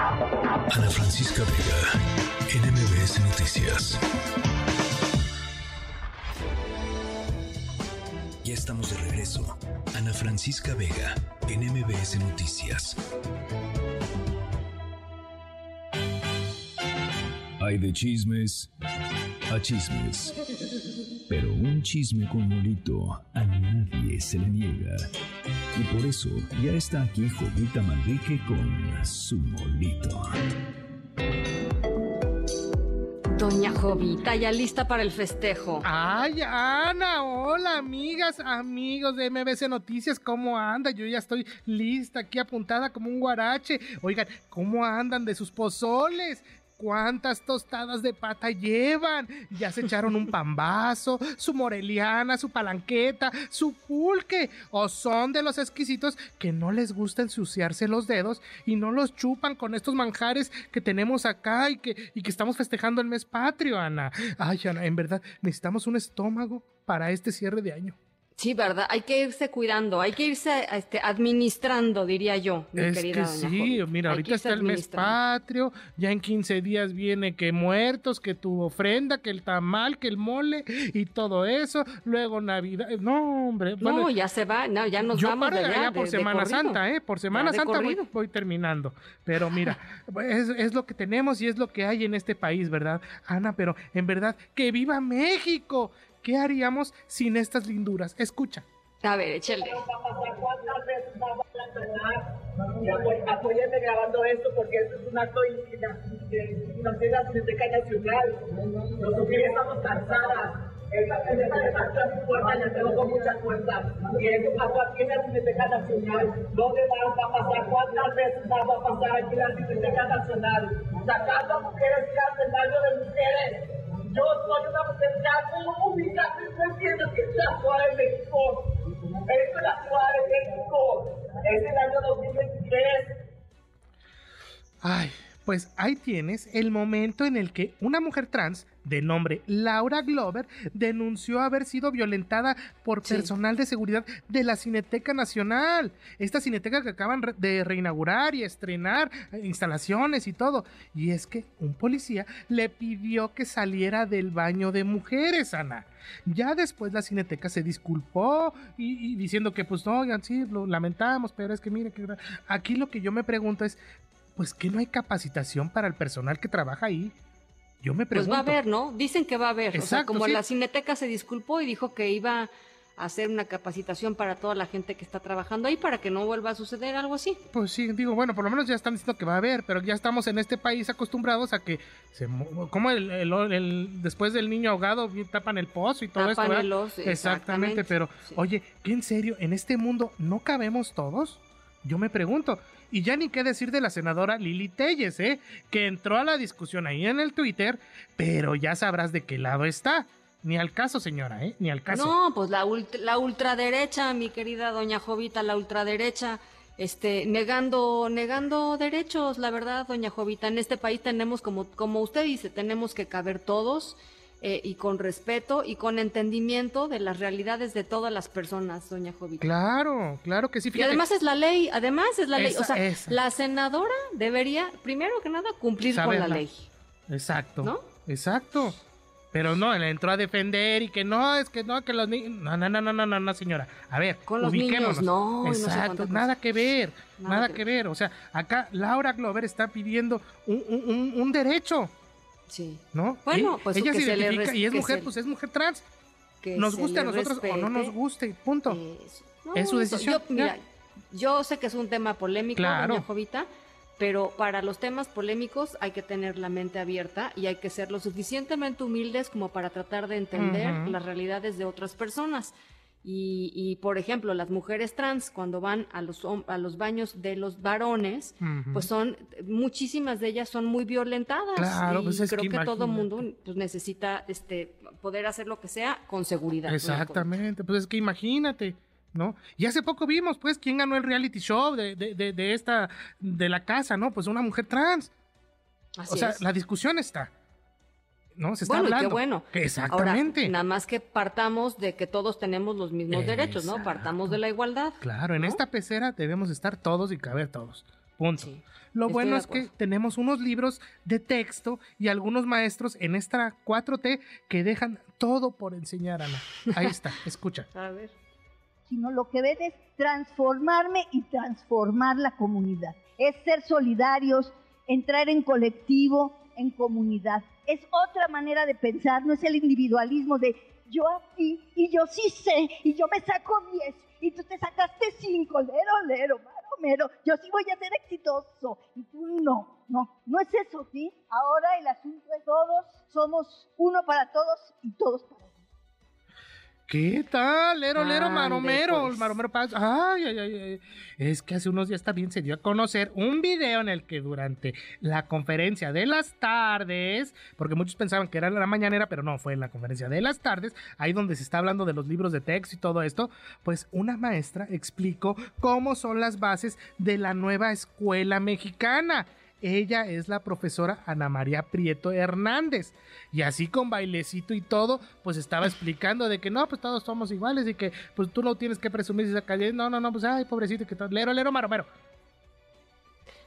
Ana Francisca Vega, NMBS Noticias. Ya estamos de regreso. Ana Francisca Vega, NMBS Noticias. Hay de chismes a chismes. Pero un chisme con molito a nadie se le niega. Y por eso ya está aquí Jovita Manrique con su molito. Doña Jovita, ya lista para el festejo. Ay, Ana, hola, amigas, amigos de MBC Noticias, ¿cómo anda? Yo ya estoy lista, aquí apuntada como un guarache. Oigan, ¿cómo andan de sus pozoles? ¿Cuántas tostadas de pata llevan? Ya se echaron un pambazo, su moreliana, su palanqueta, su pulque. O son de los exquisitos que no les gusta ensuciarse los dedos y no los chupan con estos manjares que tenemos acá y que, y que estamos festejando el mes patrio, Ana. Ay, Ana, en verdad, necesitamos un estómago para este cierre de año. Sí, ¿verdad? Hay que irse cuidando, hay que irse este, administrando, diría yo, mi es querida que doña sí, mira, Hay ahorita está el mes patrio, ya en 15 días viene que muertos, que tu ofrenda, que el tamal, que el mole y todo eso, luego Navidad, no, hombre, No, bueno, ya se va, no, ya nos yo vamos paro de de allá, por de- Semana. Santa, ¿eh? Por Semana Santa voy, voy terminando. Pero mira, es, es lo que tenemos y es lo que hay en este país, ¿verdad, Ana? Pero en verdad, ¡que viva México! ¿Qué haríamos sin estas linduras? Escucha. A ver, échale. ¿Cuántas veces vamos a cenar? Y apoy- apóyenme grabando esto porque esto es un acto de la Biblioteca Nacional. Nosotros estamos cansadas. Esta biblioteca de es fuerza, le tengo con mucha fuerza. Y eso pasó aquí en la Biblioteca Nacional. ¿Dónde vamos a pasar? ¿Cuántas veces vamos a pasar aquí en la Biblioteca Nacional? Sacando a mujeres que hacen daño de mujeres. Yo soy una mujer ubicada, no entiendo que es la de México. Es la de México. Es el año 2023. Ay, pues ahí tienes el momento en el que una mujer trans de nombre Laura Glover denunció haber sido violentada por Sí. personal de seguridad de la Cineteca Nacional. Esta cineteca que acaban de reinaugurar y estrenar eh, instalaciones y todo. Y es que un policía le pidió que saliera del baño de mujeres, Ana. Ya después la cineteca se disculpó y, y diciendo que pues no, oigan, sí, lo lamentamos, pero es que mire que gra-". aquí lo que yo me pregunto es, pues que no hay capacitación para el personal que trabaja ahí. Yo me Pues pregunto. va a haber, ¿no? Dicen que va a haber. o sea, como sí. la Cineteca se disculpó y dijo que iba a hacer una capacitación para toda la gente que está trabajando ahí para que no vuelva a suceder algo así. Pues sí, digo, bueno, por lo menos ya están diciendo que va a haber, pero ya estamos en este país acostumbrados a que se mo- como el, el- el- después del niño ahogado tapan el pozo y todo Tapan esto. ¿verdad? el oso, exactamente, exactamente, pero sí. oye, ¿qué en serio en este mundo no cabemos todos? Yo me pregunto. Y ya ni qué decir de la senadora Lili Telles, ¿eh? Que entró a la discusión ahí en el Twitter, pero ya sabrás de qué lado está. Ni al caso, señora, ¿eh? Ni al caso. No, pues la, ult- la ultraderecha, mi querida doña Jovita, la ultraderecha, este, negando, negando derechos, la verdad, doña Jovita. En este país tenemos, como, como usted dice, tenemos que caber todos eh, y con respeto y con entendimiento de las realidades de todas las personas, doña Jovita. Claro, claro que sí. Y además es la ley, además es la ley. O sea, esa. la senadora debería, primero que nada, cumplir con la ley. Exacto. ¿No? Exacto. Pero no, él entró a defender y que no, es que no, que los niños. No, no, no, no, no, no, señora. A ver, Con los niños, no, y no sé Exacto, nada que ver, Nada nada, que que ver. O sea, acá Laura Glover está pidiendo un- un- un derecho, Sí. ¿no? Bueno, pues ella se identifica y es mujer, se- pues es mujer trans. Que Nos se guste a nosotros o no nos guste, punto. No, Es su decisión, Yo, mira, yo sé que es un tema polémico, Claro. doña Jovita, pero para los temas polémicos hay que tener la mente abierta y hay que ser lo suficientemente humildes como para tratar de entender las realidades de otras personas. Y, y, por ejemplo, las mujeres trans, cuando van a los, a los baños de los varones, pues son, muchísimas de ellas son muy violentadas. Claro, y pues es creo que que, todo mundo pues, necesita este, poder hacer lo que sea con seguridad. Exactamente, pues es que imagínate, ¿no? Y hace poco vimos, pues, quién ganó el reality show de, de, de, de esta, de la casa, ¿no? Pues una mujer trans. Así o sea, es. la discusión está. ¿No? Se está bueno, hablando. qué bueno. Exactamente. Ahora, nada más que partamos de que todos tenemos los mismos derechos, ¿no? Partamos de la igualdad. Claro, en ¿no? esta pecera debemos estar todos y caber todos. Punto. Sí, Lo estoy bueno es que tenemos unos libros de texto y algunos maestros en esta 4T que dejan todo por enseñar, Ana. Ahí está, escucha. A ver. sino lo que ven es transformarme y transformar la comunidad. Es ser solidarios, entrar en colectivo, en comunidad. Es otra manera de pensar, no es el individualismo de yo aquí y yo sí sé y yo me saco 10 y tú te sacaste 5, lero, lero, maro, mero, yo sí voy a ser exitoso y tú no, no, no es eso, ¿sí? Ahora el asunto es todos somos uno para todos y todos para uno. ¿Qué tal? Lero, lero, Ande, maromero. pues. Maromero paz. Ay, ay, ay, ay. Es que hace unos días también se dio a conocer un video en el que durante la conferencia de las tardes, porque muchos pensaban que era la mañanera, pero no, fue en la conferencia de las tardes, ahí donde se está hablando de los libros de texto y todo esto, pues una maestra explicó cómo son las bases de la nueva escuela mexicana. Ella es la profesora Ana María Prieto Hernández. Y así con bailecito y todo, pues estaba explicando de que no, pues todos somos iguales y que pues tú no tienes que presumir esa calle. No, no, no, pues ay, pobrecito, que todo. Lero, lero, maromero.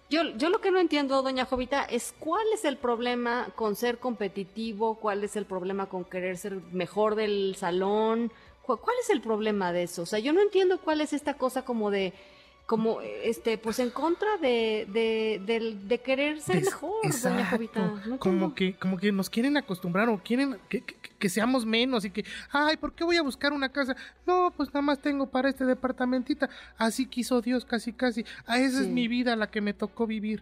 Yo, yo lo que no entiendo, doña Jovita, es cuál es el problema con ser competitivo, cuál es el problema con querer ser mejor del salón, Cu- cuál es el problema de eso. O sea, yo no entiendo cuál es esta cosa como de, como, este, pues en contra de, de, de querer ser Des- mejor, doña Jovita. No como que, como que nos quieren acostumbrar o quieren que, que- que seamos menos y que, ay, ¿por qué voy a buscar una casa? No, pues nada más tengo para este departamentita. Así quiso Dios, casi, casi. A esa es mi vida la que me tocó vivir.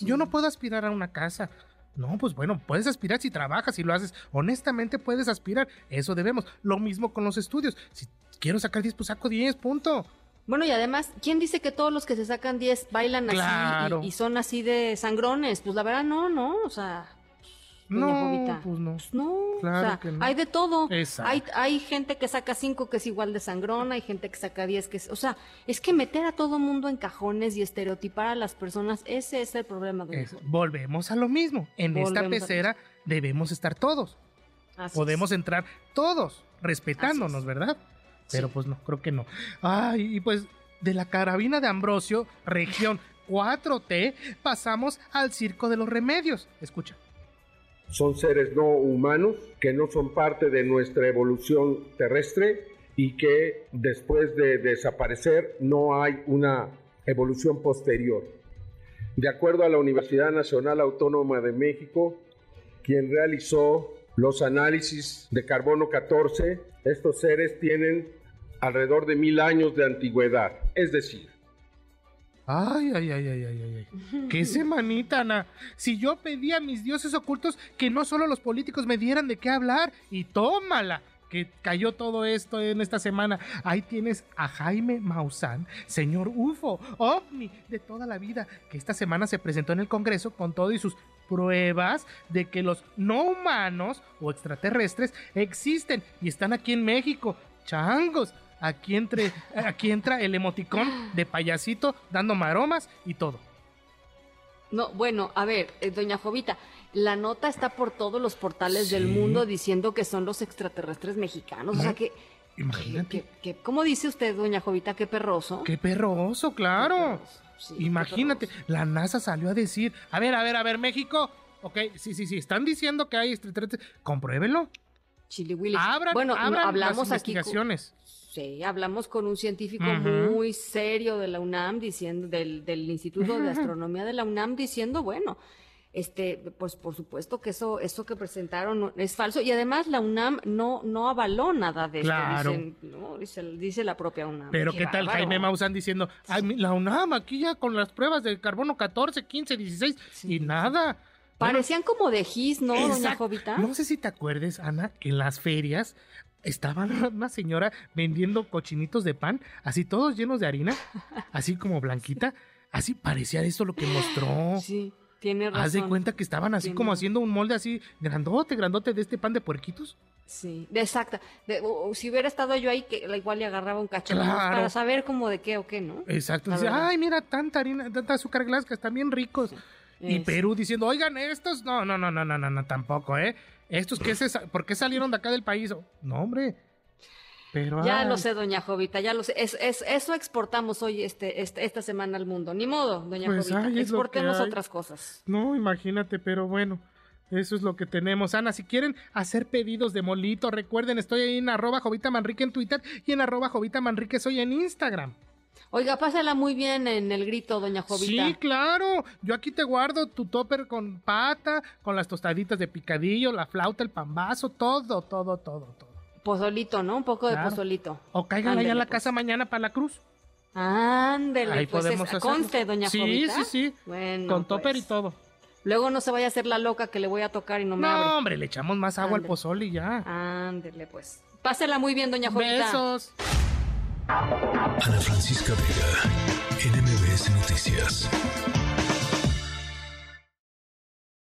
Yo no puedo aspirar a una casa. No, pues bueno, puedes aspirar si trabajas y lo haces. Honestamente puedes aspirar. Eso debemos. Lo mismo con los estudios. Si quiero sacar 10, pues saco 10, punto. Bueno, y además, ¿quién dice que todos los que se sacan 10 bailan Claro. así y, y son así de sangrones? Pues la verdad, no, no, o sea, No, Jovita. pues no. Pues no, Claro o sea, que no. hay de todo. Exacto. Hay, hay gente que saca 5 que es igual de sangrona, hay gente que saca 10 que es... O sea, es que meter a todo mundo en cajones y estereotipar a las personas, ese es el problema. doña Es- volvemos a lo mismo. En esta Volvemos pecera debemos estar todos. Así Podemos es. entrar todos, respetándonos. ¿verdad? Pero Sí. pues no, creo que no. Ay, y pues de la carabina de Ambrosio, región 4T, pasamos al circo de los remedios. Escucha. son seres no humanos que no son parte de nuestra evolución terrestre y que después de desaparecer no hay una evolución posterior. De acuerdo a la Universidad Nacional Autónoma de México, quien realizó los análisis de carbono 14, estos seres tienen alrededor de mil años de antigüedad, es decir, Ay, ay, ay, ay, ay, ay, ay. Qué semanita, Ana. Si yo pedía a mis dioses ocultos que no solo los políticos me dieran de qué hablar, y tómala, que cayó todo esto en esta semana. Ahí tienes a Jaime Maussan, señor UFO, ovni de toda la vida, que esta semana se presentó en el Congreso con todo y sus pruebas de que los no humanos o extraterrestres existen y están aquí en México. Changos, aquí, entre, aquí entra el emoticón de payasito dando maromas y todo. No, bueno, a ver, eh, doña Jovita, la nota está por todos los portales del mundo diciendo que son los extraterrestres mexicanos. O sea que, Imagínate. que, que- ¿cómo dice usted, doña Jovita? Qué perroso. Qué perroso, Qué claro. perroso, sí, Imagínate, la NASA salió a decir, a ver, a ver, a ver, México. Ok, sí, sí, sí, están diciendo que hay extraterrestres. Compruébelo. Chili Willy. Abran, bueno, no, abran hablamos las aquí. con- investigaciones. Sí, hablamos con un científico muy serio de la UNAM diciendo del, del Instituto de Astronomía de la UNAM diciendo, bueno, este, pues por supuesto que eso, eso que presentaron no- es falso y además la UNAM no, no avaló nada de esto, dicen, ¿no? dice, dice la propia UNAM. Pero qué tal bárbaro. Jaime Maussan diciendo, Ay, la UNAM aquí ya con las pruebas de carbono 14, 15, 16 Sí, y nada. Parecían como de gis, ¿no, doña. Jovita? No sé si te acuerdes, Ana, que en las ferias estaba una señora vendiendo cochinitos de pan, así todos llenos de harina, así como blanquita. Así parecía esto lo que mostró. Sí, tiene razón. Haz de cuenta que estaban así Tiene- como haciendo un molde así grandote, grandote de este pan de puerquitos. Sí, de- exacta. De- o- o si hubiera estado yo ahí, que igual le agarraba un cacho nomás Claro. para saber como de qué o qué, ¿no? Exacto. Dice, ay, mira, tanta harina, tanta azúcar glass que están bien ricos. Y Es- Perú diciendo, oigan, estos, no, no, no, no, no, no, no, tampoco, ¿eh? Estos, ¿qué se, ¿por qué salieron de acá del país? No, hombre. Pero, Ya ay, lo sé, doña Jovita, ya lo sé. Es, es- eso exportamos hoy este, este, esta semana al mundo. Ni modo, doña Pues, Jovita. ay, Exportemos otras cosas. No, imagínate, pero bueno. Eso es lo que tenemos. Ana, si quieren hacer pedidos de molito, recuerden, estoy ahí en arroba Jovita Manrique en Twitter y en arroba Jovita Manrique soy en Instagram. Oiga, pásala muy bien en el grito, doña Jovita. Sí, claro. Yo aquí te guardo tu topper con pata, con las tostaditas de picadillo, la flauta, el pambazo, todo, todo, todo, todo. Pozolito, ¿no? Un poco de pozolito. O caigan allá a la pues. casa mañana para la cruz. Ándele, Ahí pues podemos es- hacerlo. conste, doña Sí, Jovita. sí, sí. Bueno, con topper pues. y todo. Luego no se vaya a hacer la loca que le voy a tocar y no me No, abre. hombre, le echamos más agua al pozole y ya. Ándele, pues. Pásela muy bien, doña Jovita. Besos. Ana Francisca Vega, NMBS Noticias.